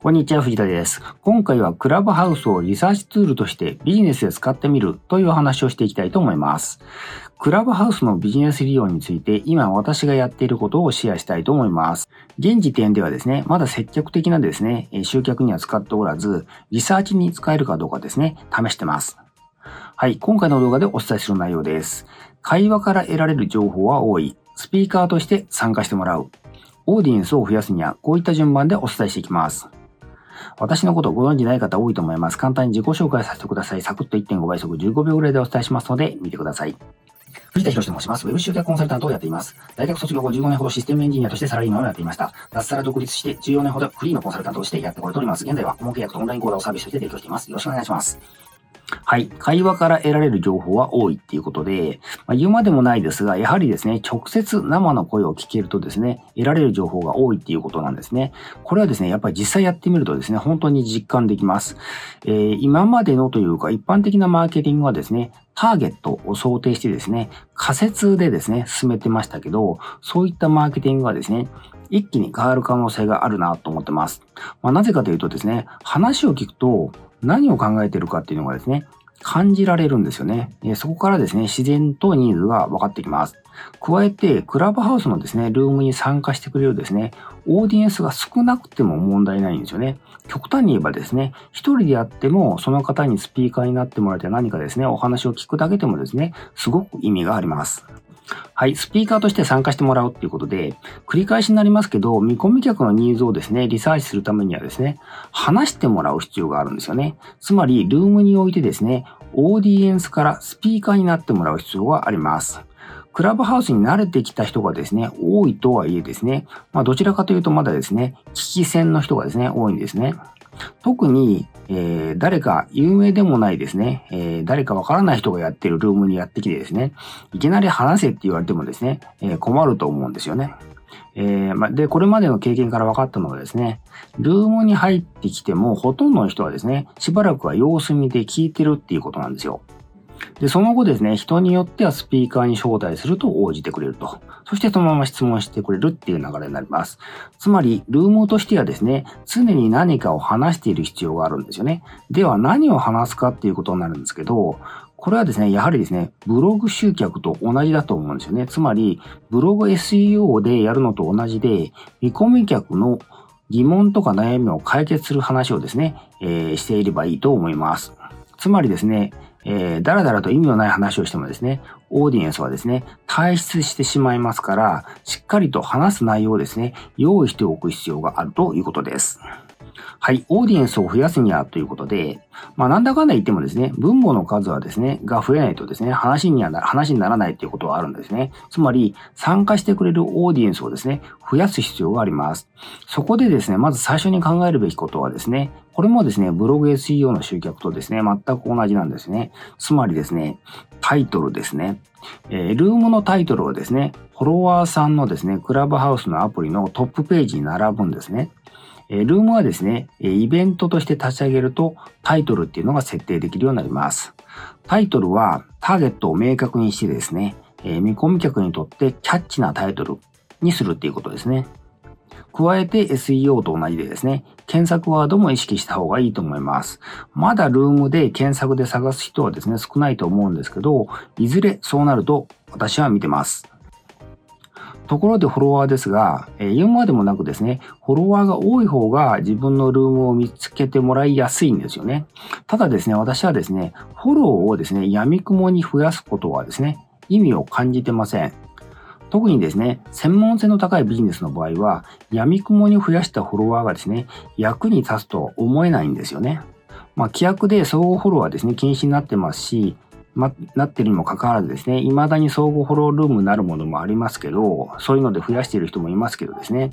こんにちは、藤田です。今回はクラブハウスをリサーチツールとしてビジネスで使ってみるという話をしていきたいと思います。クラブハウスのビジネス利用について今私がやっていることをシェアしたいと思います。現時点ではですね、まだ積極的なですね、集客には使っておらず、リサーチに使えるかどうかですね、試してます。はい、今回の動画でお伝えする内容です。会話から得られる情報は多い。スピーカーとして参加してもらう。オーディエンスを増やすにはこういった順番でお伝えしていきます。私のことご存知ない方多いと思います。簡単に自己紹介させてください。サクッと1.5倍速15秒ぐらいでお伝えしますので、見てください。藤田博と申します。ウェブ集客コンサルタントをやっています。大学卒業後15年ほどシステムエンジニアとしてサラリーマンをやっていました。脱サラ独立して14年ほどフリーのコンサルタントとしてやってこれております。現在は顧問契約とオンライン講座をサービスとして提供しています。よろしくお願いします。はい。会話から得られる情報は多いっていうことで、まあ、言うまでもないですが、やはりですね、直接生の声を聞けるとですね、得られる情報が多いっていうことなんですね。これはですね、やっぱり実際やってみるとですね、本当に実感できます。えー、今までのというか、一般的なマーケティングはですね、ターゲットを想定してですね、仮説でですね、進めてましたけど、そういったマーケティングはですね、一気に変わる可能性があるなと思ってます。まあ、なぜかというとですね、話を聞くと、何を考えてるかっていうのがですね、感じられるんですよね。そこからですね、自然とニーズが分かってきます。加えて、クラブハウスのですね、ルームに参加してくれるですね、オーディエンスが少なくても問題ないんですよね。極端に言えばですね、一人であっても、その方にスピーカーになってもらって何かですね、お話を聞くだけでもですね、すごく意味があります。はい、スピーカーとして参加してもらうっていうことで、繰り返しになりますけど、見込み客のニーズをですね、リサーチするためにはですね、話してもらう必要があるんですよね。つまり、ルームにおいてですね、オーディエンスからスピーカーになってもらう必要があります。クラブハウスに慣れてきた人がですね、多いとはいえですね、まあどちらかというとまだですね、聞き戦の人がですね、多いんですね。特に、えー、誰か有名でもないですね、えー、誰かわからない人がやってるルームにやってきてですね、いきなり話せって言われてもですね、えー、困ると思うんですよね。えー、ま、で、これまでの経験から分かったのはですね、ルームに入ってきてもほとんどの人はですね、しばらくは様子見で聞いてるっていうことなんですよ。で、その後ですね、人によってはスピーカーに招待すると応じてくれると。そしてそのまま質問してくれるっていう流れになります。つまり、ルームとしてはですね、常に何かを話している必要があるんですよね。では何を話すかっていうことになるんですけど、これはですね、やはりですね、ブログ集客と同じだと思うんですよね。つまり、ブログ SEO でやるのと同じで、見込み客の疑問とか悩みを解決する話をですね、えー、していればいいと思います。つまりですね、えー、だらだらと意味のない話をしてもですね、オーディエンスはですね、退出してしまいますから、しっかりと話す内容をですね、用意しておく必要があるということです。はい、オーディエンスを増やすにはということで、まあなんだかんだ言ってもですね、分母の数はですね、が増えないとですね、話にはな、話にならないっていうことはあるんですね。つまり、参加してくれるオーディエンスをですね、増やす必要があります。そこでですね、まず最初に考えるべきことはですね、これもですね、ブログ SEO の集客とですね、全く同じなんですね。つまりですね、タイトルですね。えー、ルームのタイトルをですね、フォロワーさんのですね、クラブハウスのアプリのトップページに並ぶんですね。えルームはですね、イベントとして立ち上げるとタイトルっていうのが設定できるようになります。タイトルはターゲットを明確にしてですね、え見込み客にとってキャッチなタイトルにするっていうことですね。加えて SEO と同じでですね、検索ワードも意識した方がいいと思います。まだルームで検索で探す人はですね、少ないと思うんですけど、いずれそうなると私は見てます。ところでフォロワーですが、えー、言うまでもなくですね、フォロワーが多い方が自分のルームを見つけてもらいやすいんですよね。ただですね、私はですね、フォローをですね、闇雲に増やすことはですね、意味を感じてません。特にですね、専門性の高いビジネスの場合は、闇雲に増やしたフォロワーがですね、役に立つと思えないんですよね。まあ、規約で相互フォローはですね、禁止になってますし、ま、なってるにもかかわらずですね、未だに相互フォロールームなるものもありますけど、そういうので増やしている人もいますけどですね、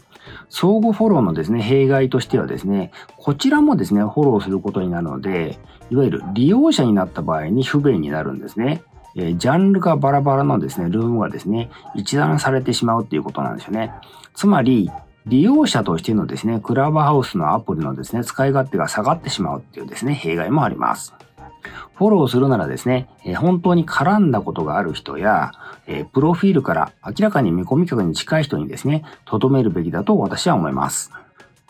相互フォローのですね、弊害としてはですね、こちらもですね、フォローすることになるので、いわゆる利用者になった場合に不便になるんですね。え、ジャンルがバラバラのですね、ルームがですね、一覧されてしまうっていうことなんですよね。つまり、利用者としてのですね、クラブハウスのアプリのですね、使い勝手が下がってしまうっていうですね、弊害もあります。フォローするならですね、本当に絡んだことがある人や、プロフィールから明らかに見込み客に近い人にですね、留めるべきだと私は思います。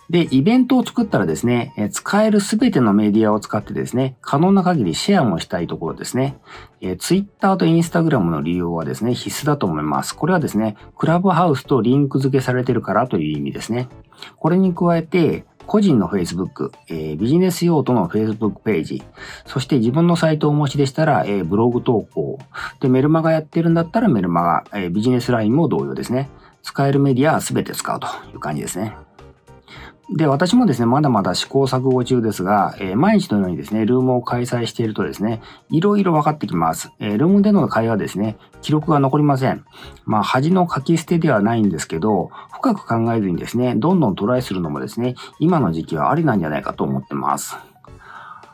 で、イベントを作ったらですね、使えるすべてのメディアを使ってですね、可能な限りシェアもしたいところですね。え Twitter と Instagram の利用はですね、必須だと思います。これはですね、クラブハウスとリンク付けされてるからという意味ですね。これに加えて、個人の Facebook、えー、ビジネス用途の Facebook ページ、そして自分のサイトをお持ちでしたら、えー、ブログ投稿、で、メルマガやってるんだったらメルマガ、えー、ビジネスラインも同様ですね。使えるメディアは全て使うという感じですね。で、私もですね、まだまだ試行錯誤中ですが、えー、毎日のようにですね、ルームを開催しているとですね、いろいろ分かってきます。えー、ルームでの会話ですね、記録が残りません。まあ、恥の書き捨てではないんですけど、深く考えずにですね、どんどんトライするのもですね、今の時期はありなんじゃないかと思ってます。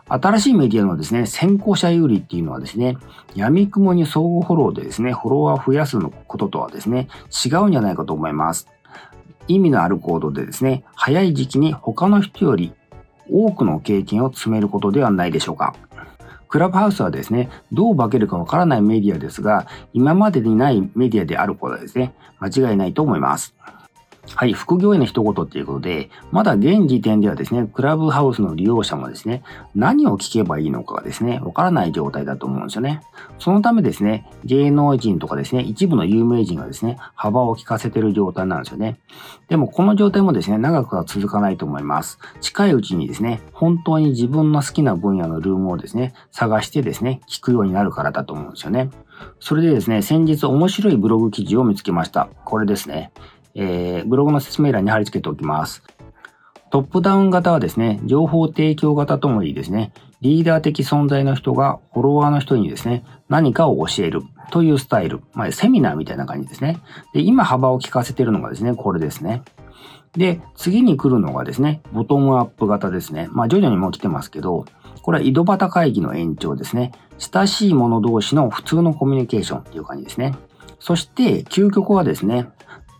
新しいメディアのですね、先行者有利っていうのはですね、闇雲に相互フォローでですね、フォロワーを増やすこととはですね、違うんじゃないかと思います。意味のある行動でですね、早い時期に他の人より多くの経験を積めることではないでしょうか。クラブハウスはですね、どう化けるかわからないメディアですが、今までにないメディアであることはですね、間違いないと思います。はい、副業への一言っていうことで、まだ現時点ではですね、クラブハウスの利用者もですね、何を聞けばいいのかがですね、わからない状態だと思うんですよね。そのためですね、芸能人とかですね、一部の有名人がですね、幅を利かせてる状態なんですよね。でもこの状態もですね、長くは続かないと思います。近いうちにですね、本当に自分の好きな分野のルームをですね、探してですね、聞くようになるからだと思うんですよね。それでですね、先日面白いブログ記事を見つけました。これですね。えー、ブログの説明欄に貼り付けておきます。トップダウン型はですね、情報提供型ともいいですね、リーダー的存在の人がフォロワーの人にですね、何かを教えるというスタイル。まあ、セミナーみたいな感じですね。で、今幅を利かせているのがですね、これですね。で、次に来るのがですね、ボトムアップ型ですね。まあ、徐々にもう来てますけど、これは井戸端会議の延長ですね。親しい者同士の普通のコミュニケーションっていう感じですね。そして、究極はですね、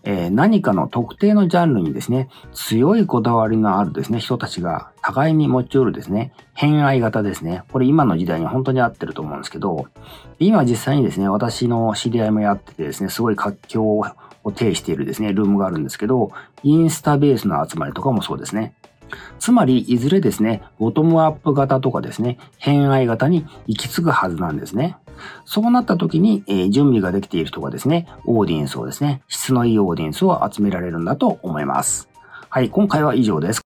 えー、何かの特定のジャンルにですね、強いこだわりのあるですね、人たちが互いに持ち寄るですね、偏愛型ですね。これ今の時代に本当に合ってると思うんですけど、今実際にですね、私の知り合いもやっててですね、すごい活況を呈しているですね、ルームがあるんですけど、インスタベースの集まりとかもそうですね。つまり、いずれですね、ボトムアップ型とかですね、偏愛型に行き着くはずなんですね。そうなった時に、えー、準備ができている人がですね、オーディエンスをですね、質のいいオーディエンスを集められるんだと思います。はい、今回は以上です。